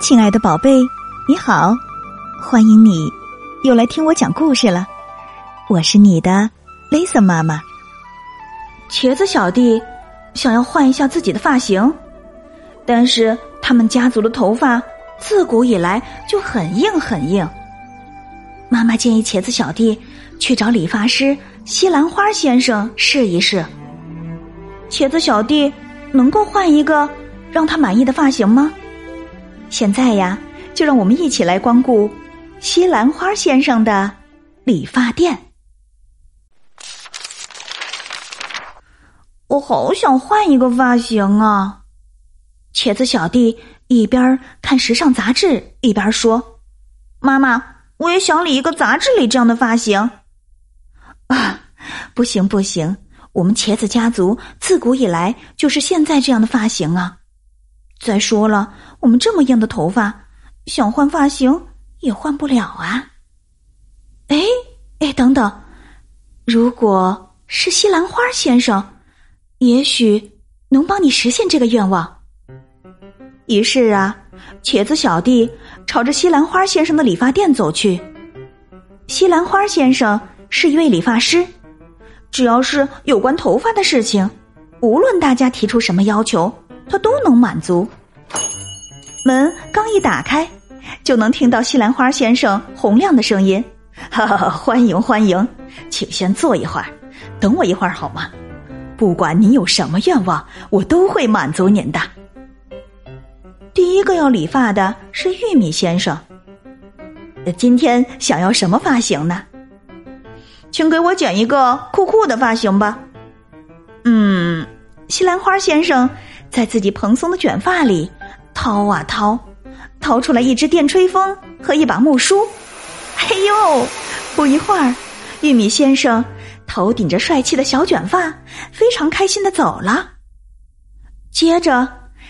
亲爱的宝贝，你好，欢迎你又来听我讲故事了。我是你的 Lisa 妈妈。茄子小弟想要换一下自己的发型，但是他们家族的头发自古以来就很硬很硬。妈妈建议茄子小弟去找理发师西兰花先生试一试。茄子小弟能够换一个让他满意的发型吗？现在呀，就让我们一起来光顾西兰花先生的理发店。我好想换一个发型啊！茄子小弟一边看时尚杂志，一边说：“妈妈，我也想理一个杂志里这样的发型。”啊，不行不行，我们茄子家族自古以来就是现在这样的发型啊！再说了，我们这么硬的头发，想换发型也换不了啊！哎哎，等等，如果是西兰花先生，也许能帮你实现这个愿望。于是啊，茄子小弟朝着西兰花先生的理发店走去。西兰花先生是一位理发师，只要是有关头发的事情，无论大家提出什么要求。他都能满足。门刚一打开，就能听到西兰花先生洪亮的声音：“哈哈，欢迎欢迎，请先坐一会儿，等我一会儿好吗？不管您有什么愿望，我都会满足您的。”第一个要理发的是玉米先生。今天想要什么发型呢？请给我剪一个酷酷的发型吧。嗯，西兰花先生。在自己蓬松的卷发里掏啊掏，掏出来一支电吹风和一把木梳。嘿呦！不一会儿，玉米先生头顶着帅气的小卷发，非常开心的走了。接着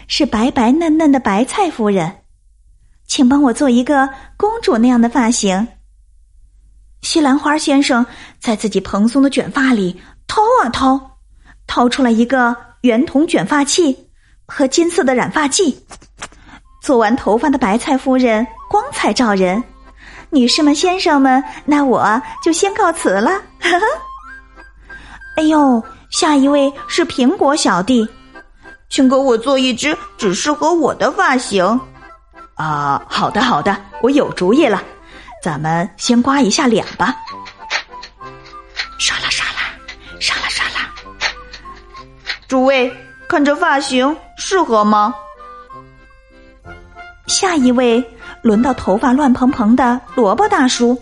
是白白嫩嫩的白菜夫人，请帮我做一个公主那样的发型。西兰花先生在自己蓬松的卷发里掏啊掏，掏出来一个圆筒卷发器。和金色的染发剂，做完头发的白菜夫人光彩照人。女士们、先生们，那我就先告辞了。哎呦，下一位是苹果小弟，请给我做一只只适合我的发型。啊，好的，好的，我有主意了，咱们先刮一下脸吧。刷啦刷啦，刷啦刷啦，诸位。看这发型适合吗？下一位轮到头发乱蓬蓬的萝卜大叔。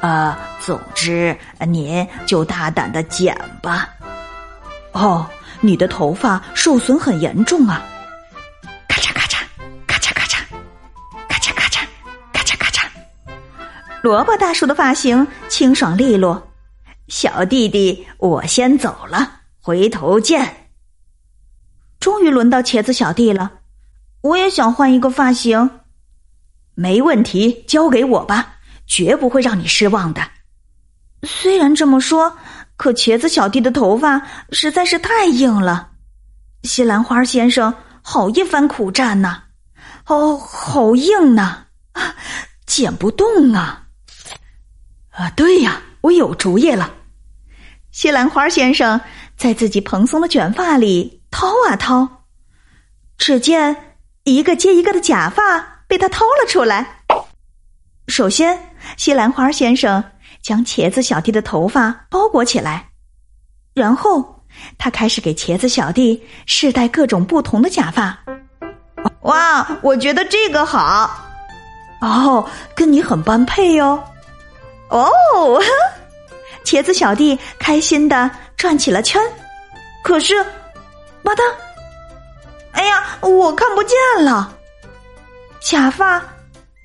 呃，总之您就大胆的剪吧。哦，你的头发受损很严重啊！咔嚓咔嚓，咔嚓咔嚓，咔嚓咔嚓，咔嚓咔嚓。萝卜大叔的发型清爽利落。小弟弟，我先走了，回头见。终于轮到茄子小弟了，我也想换一个发型。没问题，交给我吧，绝不会让你失望的。虽然这么说，可茄子小弟的头发实在是太硬了。西兰花先生好一番苦战呐，哦，好硬呐，啊，剪不动啊！啊，对呀，我有主意了。西兰花先生在自己蓬松的卷发里。掏啊掏，只见一个接一个的假发被他掏了出来。首先，西兰花先生将茄子小弟的头发包裹起来，然后他开始给茄子小弟试戴各种不同的假发。哇，我觉得这个好哦，跟你很般配哟。哦，茄子小弟开心的转起了圈，可是。吧嗒！哎呀，我看不见了，假发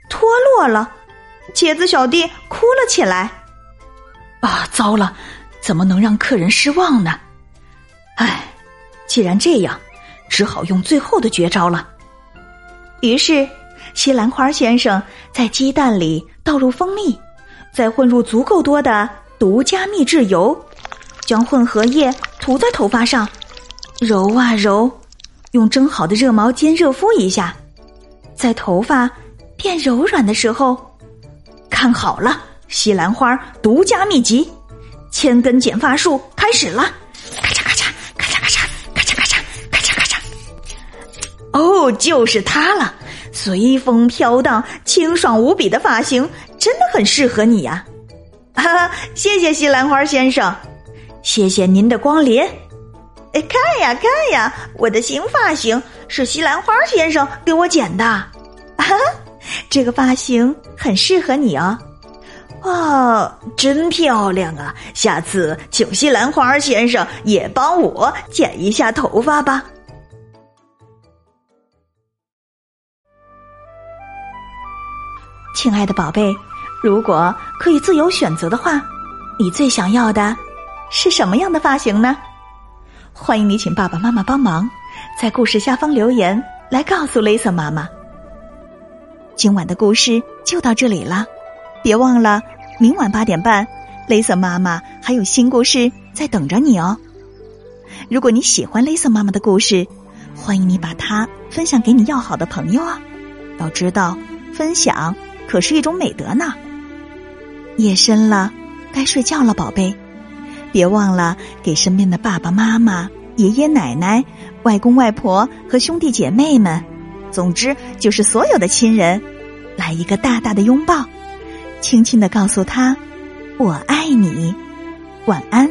脱落了，茄子小弟哭了起来。啊，糟了，怎么能让客人失望呢？唉，既然这样，只好用最后的绝招了。于是，西兰花先生在鸡蛋里倒入蜂蜜，再混入足够多的独家秘制油，将混合液涂在头发上。揉啊揉，用蒸好的热毛巾热敷一下，在头发变柔软的时候，看好了，西兰花独家秘籍——千根剪发术开始了！咔嚓咔嚓，咔嚓咔嚓，咔嚓咔嚓，咔嚓咔嚓。哦，就是它了！随风飘荡、清爽无比的发型，真的很适合你呀！哈哈，谢谢西兰花先生，谢谢您的光临。哎，看呀看呀，我的新发型是西兰花先生给我剪的，啊，这个发型很适合你哦。哇，真漂亮啊！下次请西兰花先生也帮我剪一下头发吧。亲爱的宝贝，如果可以自由选择的话，你最想要的是什么样的发型呢？欢迎你请爸爸妈妈帮忙，在故事下方留言来告诉雷瑟妈妈。今晚的故事就到这里了，别忘了明晚八点半，雷瑟妈妈还有新故事在等着你哦。如果你喜欢雷瑟妈妈的故事，欢迎你把它分享给你要好的朋友啊！要知道，分享可是一种美德呢。夜深了，该睡觉了，宝贝。别忘了给身边的爸爸妈妈、爷爷奶奶、外公外婆和兄弟姐妹们，总之就是所有的亲人，来一个大大的拥抱，轻轻的告诉他：“我爱你，晚安。”